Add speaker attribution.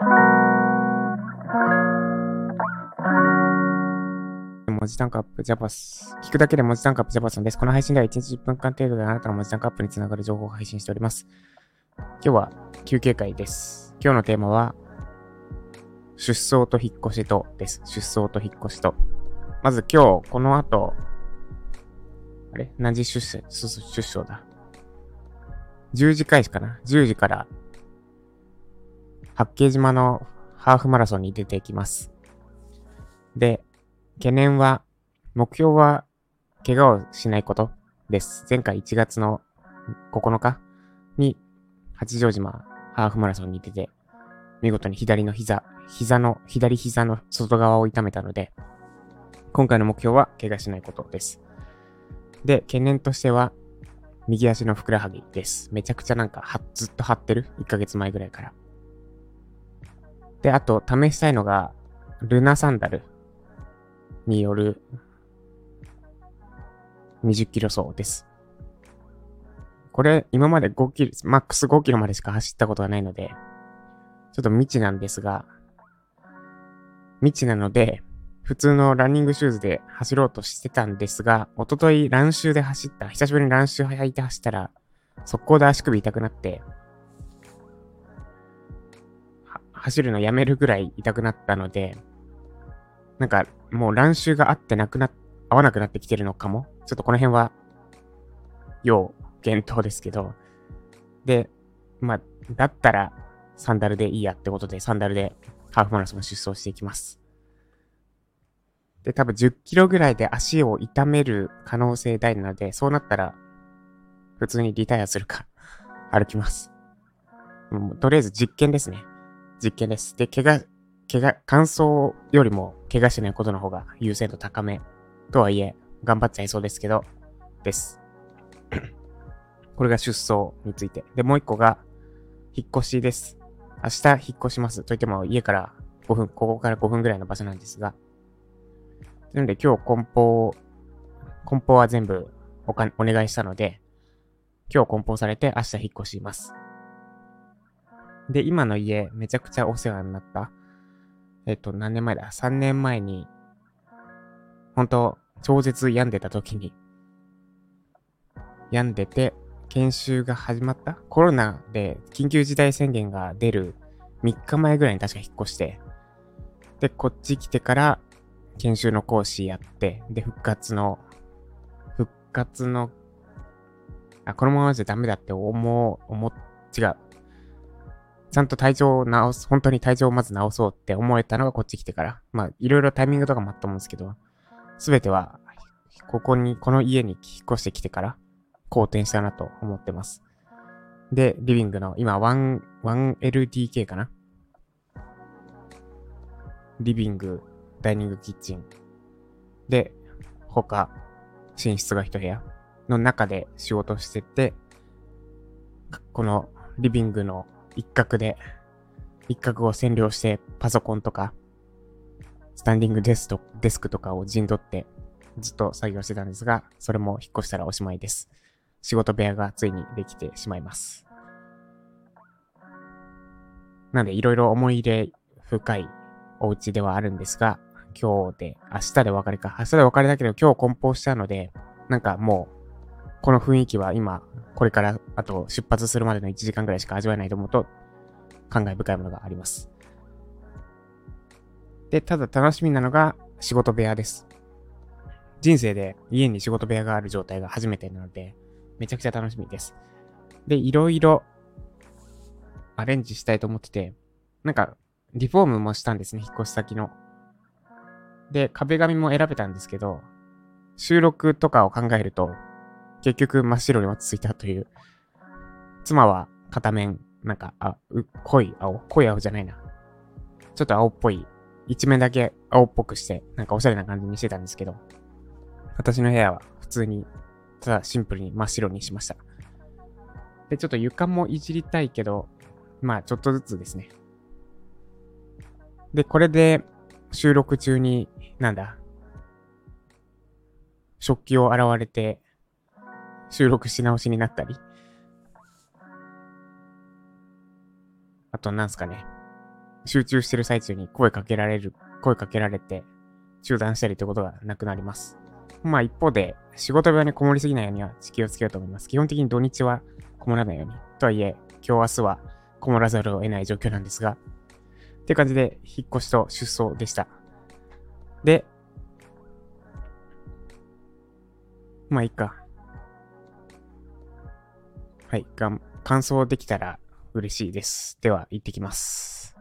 Speaker 1: 文字単価アップ JAPAS。聞くだけで文字単価アップ JAPAS です。この配信では1日10分間程度であなたの文字単価アップにつながる情報を配信しております。今日は休憩会です。今日のテーマは、出走と引っ越しとです。出走と引っ越しと。まず今日、この後、あれ？何時出社、出走だ。10時開始かな ?10 時から、八景島のハーフマラソンに出てきます。で、懸念は、目標は、怪我をしないことです。前回1月の9日に、八丈島ハーフマラソンに出て、見事に左の膝、膝の、左膝の外側を痛めたので、今回の目標は怪我しないことです。で、懸念としては、右足のふくらはぎです。めちゃくちゃなんか、は、ずっと張ってる ?1 ヶ月前ぐらいから。で、あと、試したいのが、ルナサンダルによる20キロ走です。これ、今まで5キロ、マックス5キロまでしか走ったことがないので、ちょっと未知なんですが、未知なので、普通のランニングシューズで走ろうとしてたんですが、おとといランシューで走った、久しぶりにランシュー履いて走ったら、速攻で足首痛くなって、走るのやめるぐらい痛くなったので、なんかもう乱臭が合ってなくな、合わなくなってきてるのかも。ちょっとこの辺は、要検討ですけど。で、まあ、だったらサンダルでいいやってことで、サンダルでハーフマラソン出走していきます。で、多分10キロぐらいで足を痛める可能性大なので、そうなったら、普通にリタイアするか歩きます。もうとりあえず実験ですね。実験です。で、怪我怪我、乾燥よりも怪我しないことの方が優先度高め。とはいえ、頑張っちゃいそうですけど、です。これが出走について。で、もう一個が、引っ越しです。明日引っ越します。といっても、家から5分、ここから5分ぐらいの場所なんですが。なので、今日梱包、梱包は全部おかお願いしたので、今日梱包されて明日引っ越します。で、今の家、めちゃくちゃお世話になったえっと、何年前だ ?3 年前に、本当超絶病んでた時に、病んでて、研修が始まった？コロナで緊急事態宣言が出る3日前ぐらいに確か引っ越して、で、こっち来てから研修の講師やって、で、復活の、復活の、あ、このままじゃダメだって思う、思、違う。ちゃんと体調を治す、本当に体調をまず治そうって思えたのがこっち来てから。まあ、いろいろタイミングとかもあったと思うんですけど、すべては、ここに、この家に引っ越してきてから、好転したなと思ってます。で、リビングの、今、1、1LDK かな？リビング、ダイニングキッチン。で、他、寝室が一部屋の中で仕事してて、このリビングの一角で、一角を占領してパソコンとか、スタンディングデスとデスクとかを陣取ってずっと作業してたんですが、それも引っ越したらおしまいです。仕事部屋がついにできてしまいます。なんでいろいろ思い入れ深いお家ではあるんですが、今日で、明日で別れか。明日で別れだけど今日梱包したので、なんかもうこの雰囲気は今、これからあと出発するまでの1時間ぐらいしか味わえないと思うと、感慨深いものがあります。で、ただ楽しみなのが仕事部屋です。人生で家に仕事部屋がある状態が初めてなので、めちゃくちゃ楽しみです。で、いろいろアレンジしたいと思ってて、なんか、リフォームもしたんですね、引っ越し先の。で、壁紙も選べたんですけど、収録とかを考えると、結局真っ白に落ち着いたという。妻は片面、なんか、あ、う、濃い青濃い青じゃないな。ちょっと青っぽい。一面だけ青っぽくして、なんかおしゃれな感じにしてたんですけど、私の部屋は普通に、ただシンプルに真っ白にしました。で、ちょっと床もいじりたいけど、まあちょっとずつですね。で、これで収録中に、なんだ、食器を洗われて、収録し直しになったり。あと、なんすかね。集中してる最中に声かけられる、声かけられて、中断したりということがなくなります。まあ一方で、仕事部屋にこもりすぎないようには気をつけようと思います。基本的に土日はこもらないように。とはいえ、今日明日はこもらざるを得ない状況なんですが、って感じで、引っ越しと出走でした。で、まあいいか。はい、がん、完走できたら嬉しいです。では、行ってきます。